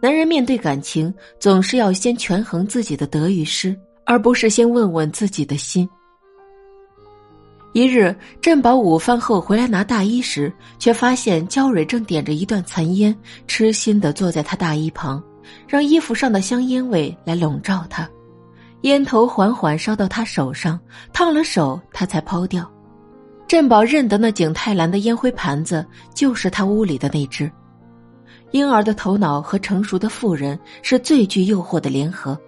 男人面对感情，总是要先权衡自己的得与失，而不是先问问自己的心。一日，镇宝午饭后回来拿大衣时，却发现焦蕊正点着一段残烟，痴心的坐在他大衣旁，让衣服上的香烟味来笼罩他。烟头缓缓烧到他手上，烫了手，他才抛掉。镇宝认得那景泰蓝的烟灰盘子，就是他屋里的那只。婴儿的头脑和成熟的妇人是最具诱惑的联合，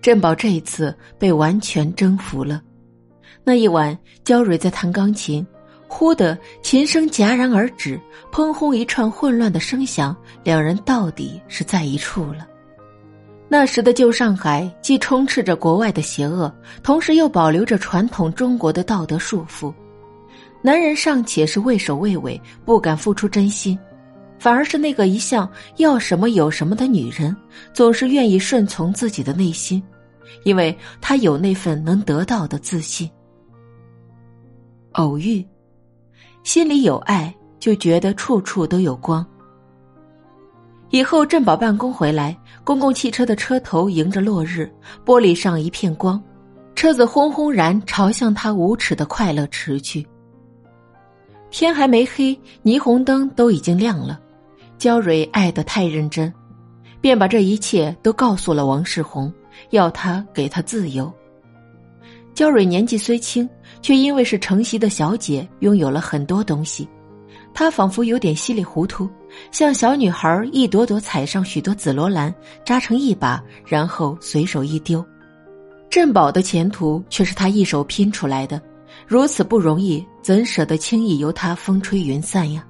振宝这一次被完全征服了。那一晚，焦蕊在弹钢琴，忽的琴声戛然而止，砰轰一串混乱的声响，两人到底是在一处了。那时的旧上海，既充斥着国外的邪恶，同时又保留着传统中国的道德束缚。男人尚且是畏首畏尾，不敢付出真心，反而是那个一向要什么有什么的女人，总是愿意顺从自己的内心，因为她有那份能得到的自信。偶遇，心里有爱，就觉得处处都有光。以后镇宝办公回来，公共汽车的车头迎着落日，玻璃上一片光，车子轰轰然朝向他无耻的快乐驰去。天还没黑，霓虹灯都已经亮了。焦蕊爱得太认真，便把这一切都告诉了王世宏，要他给他自由。焦蕊年纪虽轻。却因为是承袭的小姐，拥有了很多东西。她仿佛有点稀里糊涂，像小女孩一朵朵采上许多紫罗兰，扎成一把，然后随手一丢。镇宝的前途却是他一手拼出来的，如此不容易，怎舍得轻易由他风吹云散呀？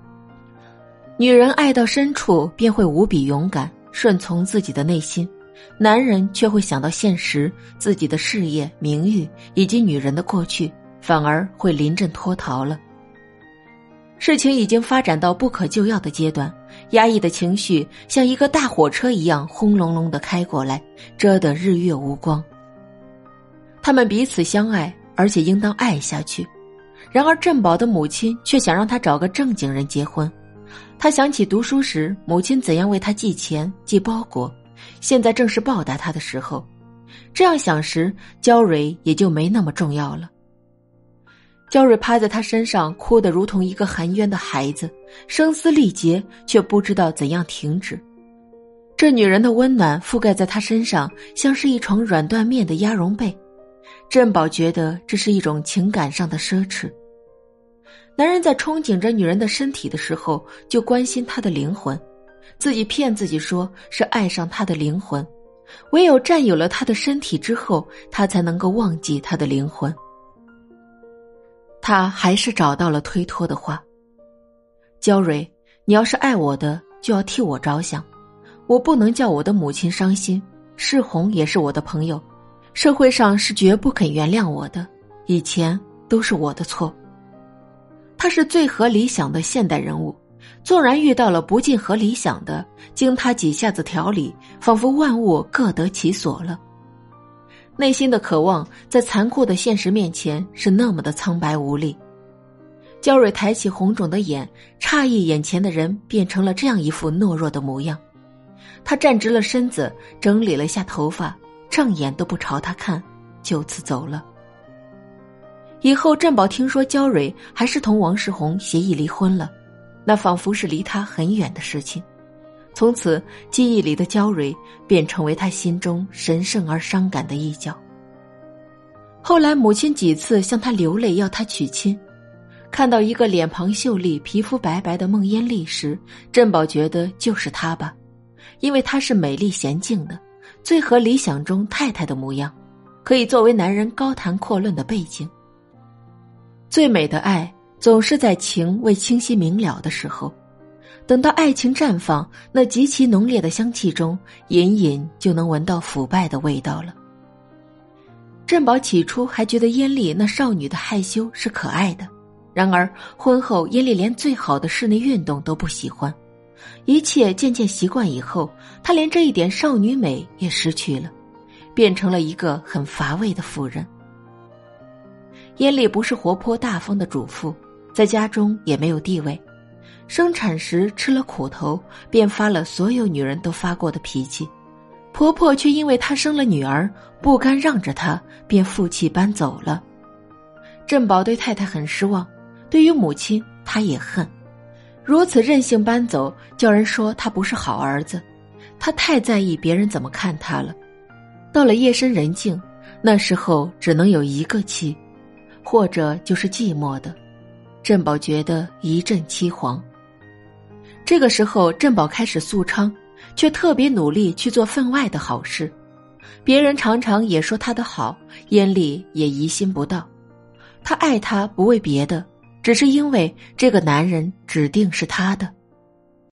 女人爱到深处，便会无比勇敢，顺从自己的内心；男人却会想到现实，自己的事业、名誉以及女人的过去。反而会临阵脱逃了。事情已经发展到不可救药的阶段，压抑的情绪像一个大火车一样轰隆隆的开过来，遮得日月无光。他们彼此相爱，而且应当爱下去。然而镇宝的母亲却想让他找个正经人结婚。他想起读书时母亲怎样为他寄钱、寄包裹，现在正是报答他的时候。这样想时，焦蕊也就没那么重要了。焦蕊趴在他身上，哭得如同一个含冤的孩子，声嘶力竭，却不知道怎样停止。这女人的温暖覆盖在他身上，像是一床软缎面的鸭绒被。振宝觉得这是一种情感上的奢侈。男人在憧憬着女人的身体的时候，就关心她的灵魂，自己骗自己说是爱上她的灵魂，唯有占有了她的身体之后，他才能够忘记她的灵魂。他还是找到了推脱的话。焦蕊，你要是爱我的，就要替我着想，我不能叫我的母亲伤心。世红也是我的朋友，社会上是绝不肯原谅我的，以前都是我的错。他是最合理想的现代人物，纵然遇到了不尽合理想的，经他几下子调理，仿佛万物各得其所了。内心的渴望，在残酷的现实面前是那么的苍白无力。焦蕊抬起红肿的眼，诧异眼前的人变成了这样一副懦弱的模样。他站直了身子，整理了一下头发，正眼都不朝他看，就此走了。以后，镇宝听说焦蕊还是同王世宏协议离婚了，那仿佛是离他很远的事情。从此，记忆里的焦蕊便成为他心中神圣而伤感的一角。后来，母亲几次向他流泪，要他娶亲。看到一个脸庞秀丽、皮肤白白的孟烟丽时，镇宝觉得就是她吧，因为她是美丽娴静的，最合理想中太太的模样，可以作为男人高谈阔论的背景。最美的爱，总是在情未清晰明了的时候。等到爱情绽放，那极其浓烈的香气中，隐隐就能闻到腐败的味道了。镇宝起初还觉得燕丽那少女的害羞是可爱的，然而婚后燕丽连最好的室内运动都不喜欢，一切渐渐习惯以后，她连这一点少女美也失去了，变成了一个很乏味的妇人。燕丽不是活泼大方的主妇，在家中也没有地位。生产时吃了苦头，便发了所有女人都发过的脾气。婆婆却因为她生了女儿，不甘让着她，便负气搬走了。郑宝对太太很失望，对于母亲他也恨，如此任性搬走，叫人说他不是好儿子。他太在意别人怎么看他了。到了夜深人静，那时候只能有一个妻，或者就是寂寞的。振宝觉得一阵凄惶。这个时候，振宝开始素昌，却特别努力去做分外的好事。别人常常也说他的好，眼里也疑心不到。他爱他不为别的，只是因为这个男人指定是他的。